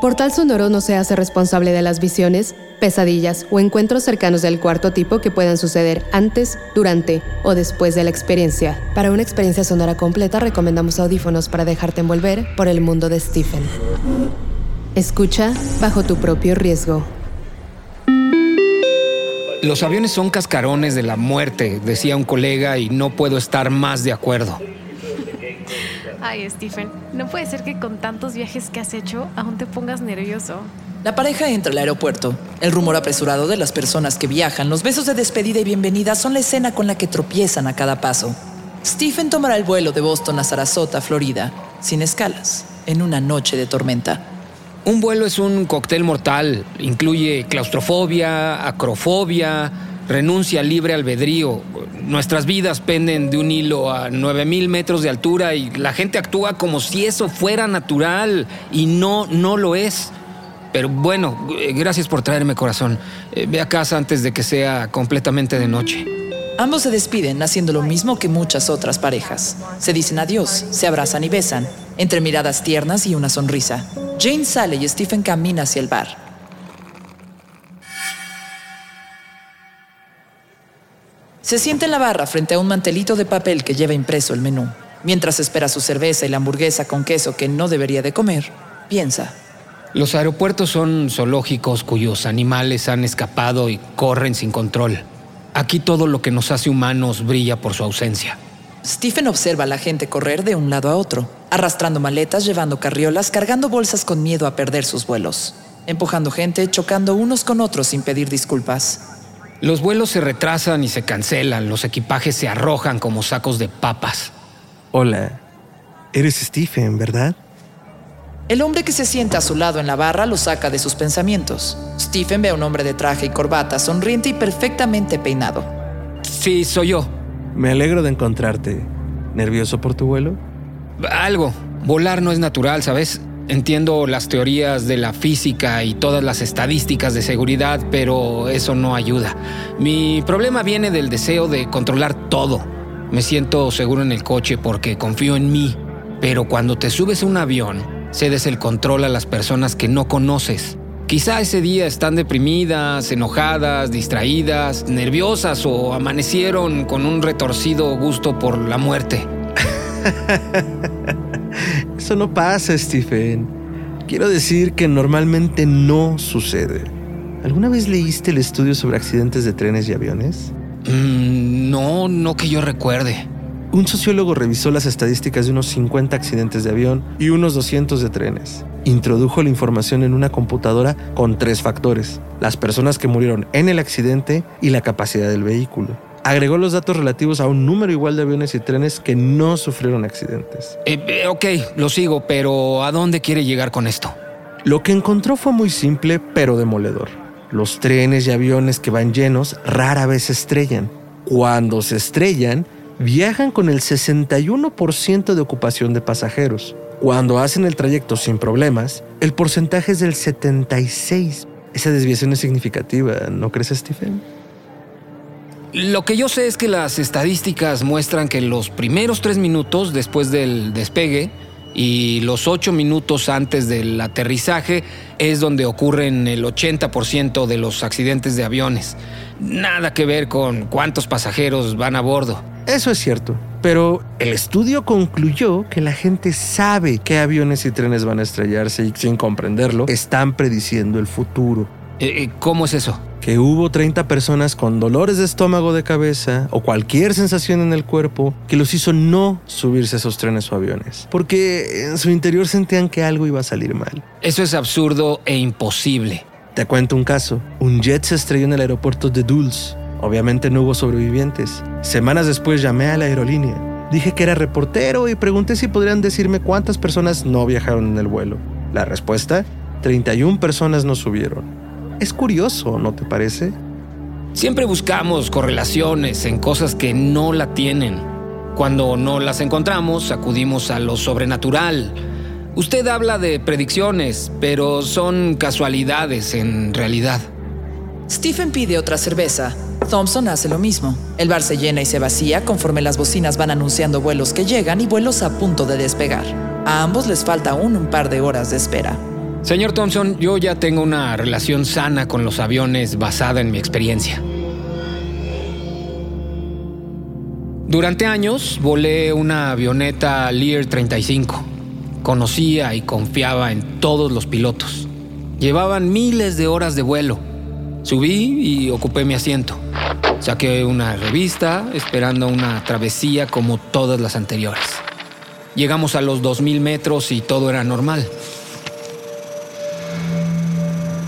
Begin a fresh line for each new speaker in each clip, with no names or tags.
Portal Sonoro no se hace responsable de las visiones, pesadillas o encuentros cercanos del cuarto tipo que puedan suceder antes, durante o después de la experiencia. Para una experiencia sonora completa recomendamos audífonos para dejarte envolver por el mundo de Stephen. Escucha bajo tu propio riesgo.
Los aviones son cascarones de la muerte, decía un colega, y no puedo estar más de acuerdo.
Ay, Stephen, no puede ser que con tantos viajes que has hecho aún te pongas nervioso.
La pareja entra al aeropuerto. El rumor apresurado de las personas que viajan, los besos de despedida y bienvenida son la escena con la que tropiezan a cada paso. Stephen tomará el vuelo de Boston a Sarasota, Florida, sin escalas, en una noche de tormenta.
Un vuelo es un cóctel mortal. Incluye claustrofobia, acrofobia, renuncia libre albedrío. Nuestras vidas penden de un hilo a 9000 metros de altura y la gente actúa como si eso fuera natural y no, no lo es. Pero bueno, eh, gracias por traerme corazón. Eh, ve a casa antes de que sea completamente de noche.
Ambos se despiden haciendo lo mismo que muchas otras parejas. Se dicen adiós, se abrazan y besan, entre miradas tiernas y una sonrisa. Jane sale y Stephen camina hacia el bar. Se sienta en la barra frente a un mantelito de papel que lleva impreso el menú. Mientras espera su cerveza y la hamburguesa con queso que no debería de comer, piensa.
Los aeropuertos son zoológicos cuyos animales han escapado y corren sin control. Aquí todo lo que nos hace humanos brilla por su ausencia.
Stephen observa a la gente correr de un lado a otro, arrastrando maletas, llevando carriolas, cargando bolsas con miedo a perder sus vuelos, empujando gente, chocando unos con otros sin pedir disculpas.
Los vuelos se retrasan y se cancelan, los equipajes se arrojan como sacos de papas.
Hola, eres Stephen, ¿verdad?
El hombre que se sienta a su lado en la barra lo saca de sus pensamientos. Stephen ve a un hombre de traje y corbata, sonriente y perfectamente peinado.
Sí, soy yo.
Me alegro de encontrarte. ¿Nervioso por tu vuelo?
Algo. Volar no es natural, ¿sabes? Entiendo las teorías de la física y todas las estadísticas de seguridad, pero eso no ayuda. Mi problema viene del deseo de controlar todo. Me siento seguro en el coche porque confío en mí, pero cuando te subes a un avión, cedes el control a las personas que no conoces. Quizá ese día están deprimidas, enojadas, distraídas, nerviosas o amanecieron con un retorcido gusto por la muerte.
Eso no pasa, Stephen. Quiero decir que normalmente no sucede. ¿Alguna vez leíste el estudio sobre accidentes de trenes y aviones?
Mm, no, no que yo recuerde.
Un sociólogo revisó las estadísticas de unos 50 accidentes de avión y unos 200 de trenes. Introdujo la información en una computadora con tres factores, las personas que murieron en el accidente y la capacidad del vehículo agregó los datos relativos a un número igual de aviones y trenes que no sufrieron accidentes.
Eh, eh, ok, lo sigo, pero ¿a dónde quiere llegar con esto?
Lo que encontró fue muy simple, pero demoledor. Los trenes y aviones que van llenos rara vez se estrellan. Cuando se estrellan, viajan con el 61% de ocupación de pasajeros. Cuando hacen el trayecto sin problemas, el porcentaje es del 76%. Esa desviación es significativa, ¿no crees, Stephen?
Lo que yo sé es que las estadísticas muestran que los primeros tres minutos después del despegue y los ocho minutos antes del aterrizaje es donde ocurren el 80% de los accidentes de aviones. Nada que ver con cuántos pasajeros van a bordo.
Eso es cierto, pero el estudio concluyó que la gente sabe qué aviones y trenes van a estrellarse y sin comprenderlo están prediciendo el futuro.
Eh, eh, ¿Cómo es eso?
Que hubo 30 personas con dolores de estómago de cabeza o cualquier sensación en el cuerpo que los hizo no subirse a esos trenes o aviones, porque en su interior sentían que algo iba a salir mal.
Eso es absurdo e imposible.
Te cuento un caso. Un jet se estrelló en el aeropuerto de Dulles. Obviamente no hubo sobrevivientes. Semanas después llamé a la aerolínea. Dije que era reportero y pregunté si podrían decirme cuántas personas no viajaron en el vuelo. La respuesta, 31 personas no subieron. Es curioso, ¿no te parece?
Siempre buscamos correlaciones en cosas que no la tienen. Cuando no las encontramos, acudimos a lo sobrenatural. Usted habla de predicciones, pero son casualidades en realidad.
Stephen pide otra cerveza. Thompson hace lo mismo. El bar se llena y se vacía conforme las bocinas van anunciando vuelos que llegan y vuelos a punto de despegar. A ambos les falta aún un par de horas de espera.
Señor Thompson, yo ya tengo una relación sana con los aviones basada en mi experiencia. Durante años volé una avioneta Lear 35. Conocía y confiaba en todos los pilotos. Llevaban miles de horas de vuelo. Subí y ocupé mi asiento. Saqué una revista esperando una travesía como todas las anteriores. Llegamos a los 2.000 metros y todo era normal.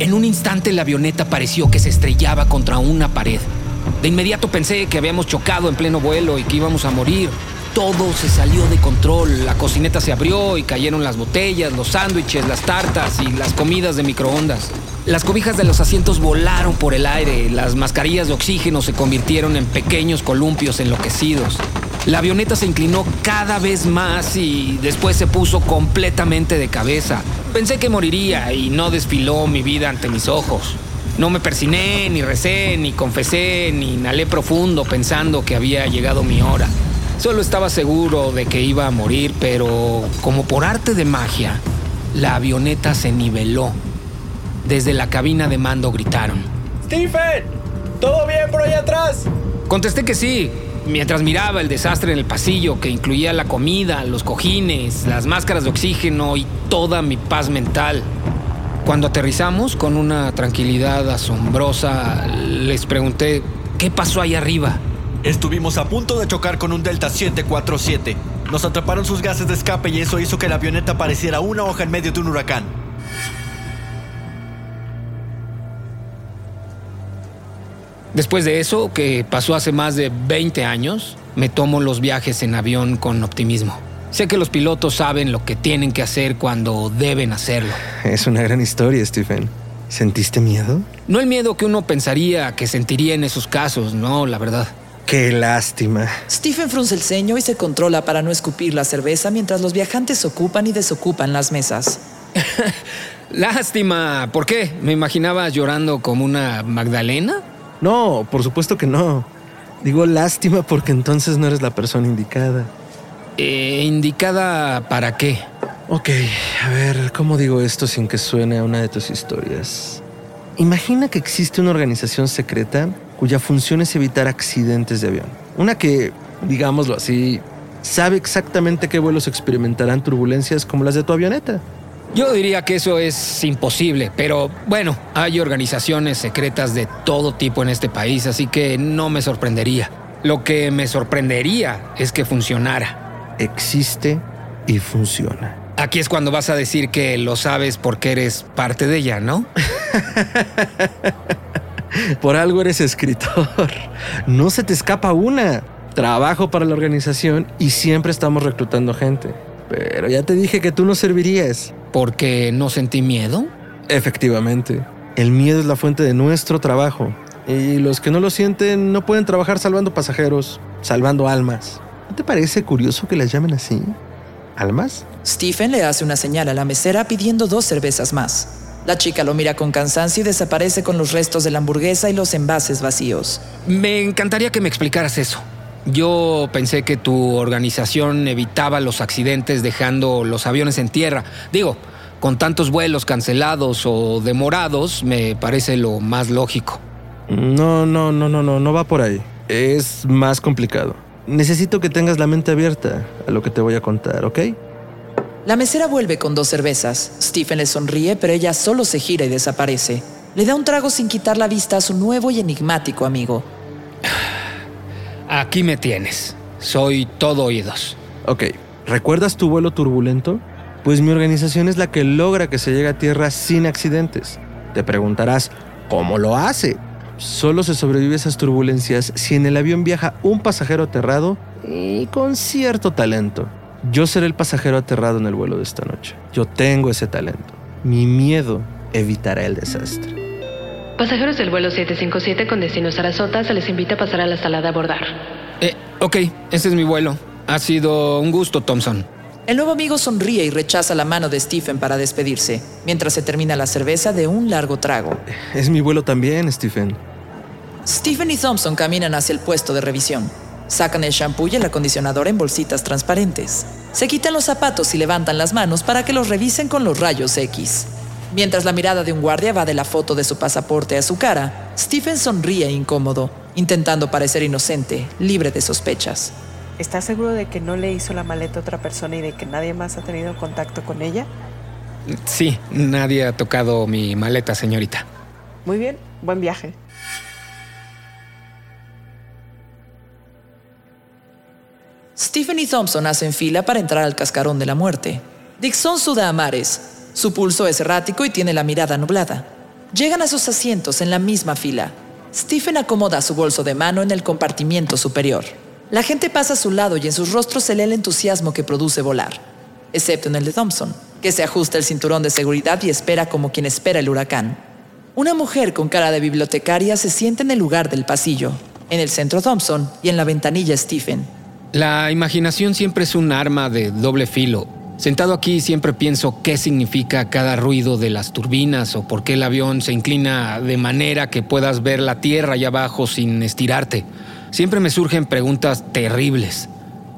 En un instante la avioneta pareció que se estrellaba contra una pared. De inmediato pensé que habíamos chocado en pleno vuelo y que íbamos a morir. Todo se salió de control. La cocineta se abrió y cayeron las botellas, los sándwiches, las tartas y las comidas de microondas. Las cobijas de los asientos volaron por el aire, las mascarillas de oxígeno se convirtieron en pequeños columpios enloquecidos. La avioneta se inclinó cada vez más y después se puso completamente de cabeza. Pensé que moriría y no desfiló mi vida ante mis ojos. No me persiné, ni recé, ni confesé, ni inhalé profundo pensando que había llegado mi hora. Solo estaba seguro de que iba a morir, pero como por arte de magia, la avioneta se niveló. Desde la cabina de mando gritaron.
¡Stephen! ¿Todo bien por allá atrás?
Contesté que sí, mientras miraba el desastre en el pasillo que incluía la comida, los cojines, las máscaras de oxígeno y toda mi paz mental. Cuando aterrizamos con una tranquilidad asombrosa, les pregunté, ¿qué pasó ahí arriba?
Estuvimos a punto de chocar con un Delta 747. Nos atraparon sus gases de escape y eso hizo que la avioneta pareciera una hoja en medio de un huracán.
Después de eso, que pasó hace más de 20 años, me tomo los viajes en avión con optimismo. Sé que los pilotos saben lo que tienen que hacer cuando deben hacerlo.
Es una gran historia, Stephen. ¿Sentiste miedo?
No el miedo que uno pensaría que sentiría en esos casos, no, la verdad.
Qué lástima.
Stephen frunce el ceño y se controla para no escupir la cerveza mientras los viajantes ocupan y desocupan las mesas.
Lástima. ¿Por qué? ¿Me imaginaba llorando como una Magdalena?
No, por supuesto que no. Digo lástima porque entonces no eres la persona indicada.
Eh, ¿Indicada para qué?
Ok, a ver, ¿cómo digo esto sin que suene a una de tus historias? Imagina que existe una organización secreta cuya función es evitar accidentes de avión. Una que, digámoslo así, sabe exactamente qué vuelos experimentarán turbulencias como las de tu avioneta.
Yo diría que eso es imposible, pero bueno, hay organizaciones secretas de todo tipo en este país, así que no me sorprendería. Lo que me sorprendería es que funcionara.
Existe y funciona.
Aquí es cuando vas a decir que lo sabes porque eres parte de ella, ¿no?
Por algo eres escritor. No se te escapa una. Trabajo para la organización y siempre estamos reclutando gente. Pero ya te dije que tú no servirías.
¿Porque no sentí miedo?
Efectivamente. El miedo es la fuente de nuestro trabajo. Y los que no lo sienten no pueden trabajar salvando pasajeros, salvando almas. ¿No te parece curioso que las llamen así? ¿Almas?
Stephen le hace una señal a la mesera pidiendo dos cervezas más. La chica lo mira con cansancio y desaparece con los restos de la hamburguesa y los envases vacíos.
Me encantaría que me explicaras eso. Yo pensé que tu organización evitaba los accidentes dejando los aviones en tierra. Digo, con tantos vuelos cancelados o demorados, me parece lo más lógico.
No, no, no, no, no, no va por ahí. Es más complicado. Necesito que tengas la mente abierta a lo que te voy a contar, ¿ok?
La mesera vuelve con dos cervezas. Stephen le sonríe, pero ella solo se gira y desaparece. Le da un trago sin quitar la vista a su nuevo y enigmático amigo.
Aquí me tienes. Soy todo oídos.
Ok, ¿recuerdas tu vuelo turbulento? Pues mi organización es la que logra que se llegue a tierra sin accidentes. Te preguntarás, ¿cómo lo hace? Solo se sobrevive a esas turbulencias si en el avión viaja un pasajero aterrado y con cierto talento. Yo seré el pasajero aterrado en el vuelo de esta noche. Yo tengo ese talento. Mi miedo evitará el desastre.
Pasajeros del vuelo 757 con destino Sarasota se les invita a pasar a la sala de abordar.
Eh, ok, ese es mi vuelo. Ha sido un gusto, Thompson.
El nuevo amigo sonríe y rechaza la mano de Stephen para despedirse, mientras se termina la cerveza de un largo trago.
Es mi vuelo también, Stephen.
Stephen y Thompson caminan hacia el puesto de revisión. Sacan el shampoo y el acondicionador en bolsitas transparentes. Se quitan los zapatos y levantan las manos para que los revisen con los rayos X. Mientras la mirada de un guardia va de la foto de su pasaporte a su cara, Stephen sonríe incómodo, intentando parecer inocente, libre de sospechas.
¿Estás seguro de que no le hizo la maleta a otra persona y de que nadie más ha tenido contacto con ella?
Sí, nadie ha tocado mi maleta, señorita.
Muy bien, buen viaje.
Stephen y Thompson hacen fila para entrar al cascarón de la muerte. Dixon suda a mares. Su pulso es errático y tiene la mirada nublada. Llegan a sus asientos en la misma fila. Stephen acomoda su bolso de mano en el compartimiento superior. La gente pasa a su lado y en sus rostros se lee el entusiasmo que produce volar, excepto en el de Thompson, que se ajusta el cinturón de seguridad y espera como quien espera el huracán. Una mujer con cara de bibliotecaria se sienta en el lugar del pasillo, en el centro Thompson y en la ventanilla Stephen.
La imaginación siempre es un arma de doble filo. Sentado aquí siempre pienso qué significa cada ruido de las turbinas o por qué el avión se inclina de manera que puedas ver la tierra allá abajo sin estirarte. Siempre me surgen preguntas terribles.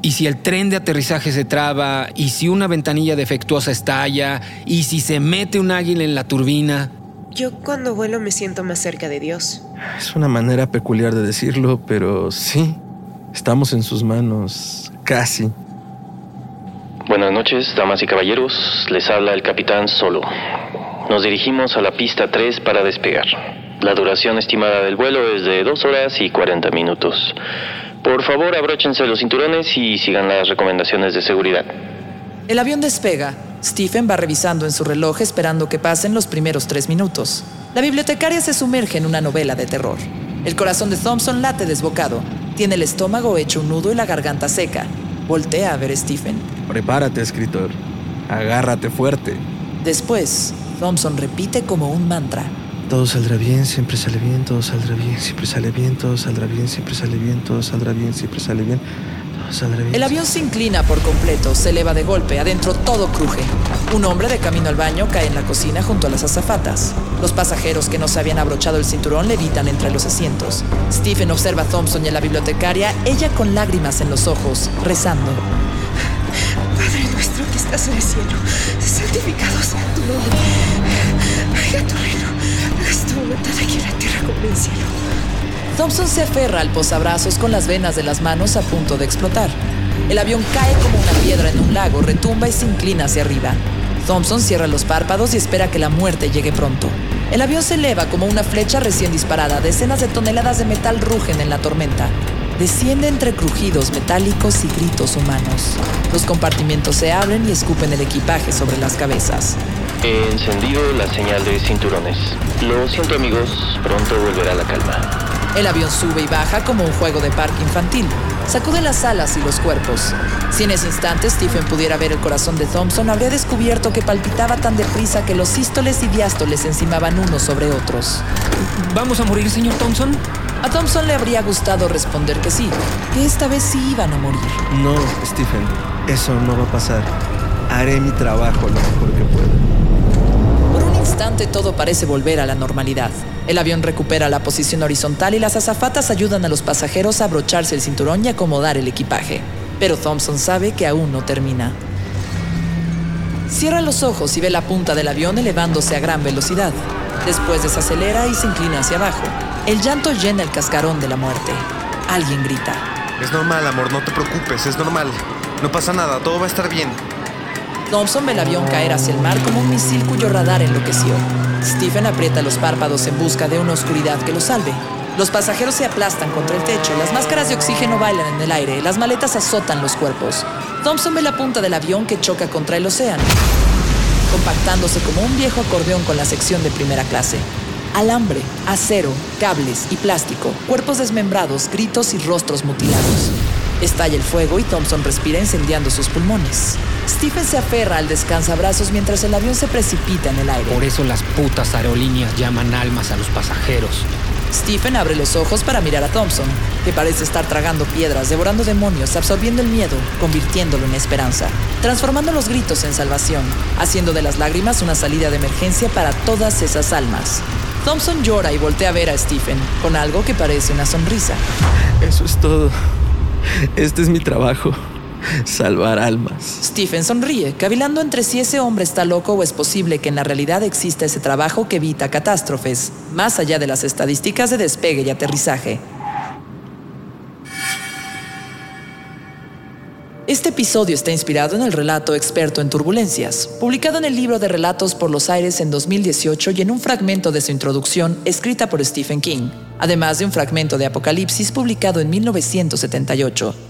¿Y si el tren de aterrizaje se traba? ¿Y si una ventanilla defectuosa estalla? ¿Y si se mete un águila en la turbina?
Yo cuando vuelo me siento más cerca de Dios.
Es una manera peculiar de decirlo, pero sí, estamos en sus manos, casi.
Buenas noches, damas y caballeros. Les habla el capitán Solo. Nos dirigimos a la pista 3 para despegar. La duración estimada del vuelo es de 2 horas y 40 minutos. Por favor, abróchense los cinturones y sigan las recomendaciones de seguridad.
El avión despega. Stephen va revisando en su reloj esperando que pasen los primeros tres minutos. La bibliotecaria se sumerge en una novela de terror. El corazón de Thompson late desbocado. Tiene el estómago hecho un nudo y la garganta seca. Voltea a ver a Stephen.
Prepárate, escritor. Agárrate fuerte.
Después, Thompson repite como un mantra.
Todo saldrá bien, siempre sale bien, todo saldrá bien, siempre sale bien, todo saldrá bien, siempre sale bien, todo saldrá bien, siempre sale bien, bien.
El avión se inclina por completo, se eleva de golpe, adentro todo cruje. Un hombre de camino al baño cae en la cocina junto a las azafatas. Los pasajeros que no se habían abrochado el cinturón levitan entre los asientos. Stephen observa a Thompson y a la bibliotecaria, ella con lágrimas en los ojos, rezando.
Padre nuestro que estás en el cielo, santificado sea tu nombre. Venga tu reino. Haz tu voluntad aquí en la tierra como en el cielo.
Thompson se aferra al posabrazos con las venas de las manos a punto de explotar. El avión cae como una piedra en un lago, retumba y se inclina hacia arriba. Thompson cierra los párpados y espera que la muerte llegue pronto. El avión se eleva como una flecha recién disparada. Decenas de toneladas de metal rugen en la tormenta. Desciende entre crujidos metálicos y gritos humanos. Los compartimientos se abren y escupen el equipaje sobre las cabezas.
He encendido la señal de cinturones. Lo siento amigos, pronto volverá la calma.
El avión sube y baja como un juego de parque infantil. Sacude las alas y los cuerpos. Si en ese instante Stephen pudiera ver el corazón de Thompson, habría descubierto que palpitaba tan deprisa que los sístoles y diástoles se encimaban unos sobre otros.
¿Vamos a morir, señor Thompson?
A Thompson le habría gustado responder que sí, que esta vez sí iban a morir.
No, Stephen, eso no va a pasar. Haré mi trabajo lo mejor que pueda.
Por un instante todo parece volver a la normalidad. El avión recupera la posición horizontal y las azafatas ayudan a los pasajeros a abrocharse el cinturón y acomodar el equipaje. Pero Thompson sabe que aún no termina. Cierra los ojos y ve la punta del avión elevándose a gran velocidad. Después desacelera y se inclina hacia abajo. El llanto llena el cascarón de la muerte. Alguien grita.
Es normal, amor, no te preocupes, es normal. No pasa nada, todo va a estar bien.
Thompson ve el avión caer hacia el mar como un misil cuyo radar enloqueció. Stephen aprieta los párpados en busca de una oscuridad que lo salve. Los pasajeros se aplastan contra el techo, las máscaras de oxígeno bailan en el aire, las maletas azotan los cuerpos. Thompson ve la punta del avión que choca contra el océano, compactándose como un viejo acordeón con la sección de primera clase. Alambre, acero, cables y plástico, cuerpos desmembrados, gritos y rostros mutilados. Estalla el fuego y Thompson respira incendiando sus pulmones. Stephen se aferra al descansabrazos mientras el avión se precipita en el aire.
Por eso las putas aerolíneas llaman almas a los pasajeros.
Stephen abre los ojos para mirar a Thompson, que parece estar tragando piedras, devorando demonios, absorbiendo el miedo, convirtiéndolo en esperanza, transformando los gritos en salvación, haciendo de las lágrimas una salida de emergencia para todas esas almas. Thompson llora y voltea a ver a Stephen, con algo que parece una sonrisa.
Eso es todo. Este es mi trabajo. Salvar almas.
Stephen sonríe, cavilando entre si ese hombre está loco o es posible que en la realidad exista ese trabajo que evita catástrofes, más allá de las estadísticas de despegue y aterrizaje. Este episodio está inspirado en el relato Experto en Turbulencias, publicado en el libro de relatos por los aires en 2018 y en un fragmento de su introducción escrita por Stephen King, además de un fragmento de Apocalipsis publicado en 1978.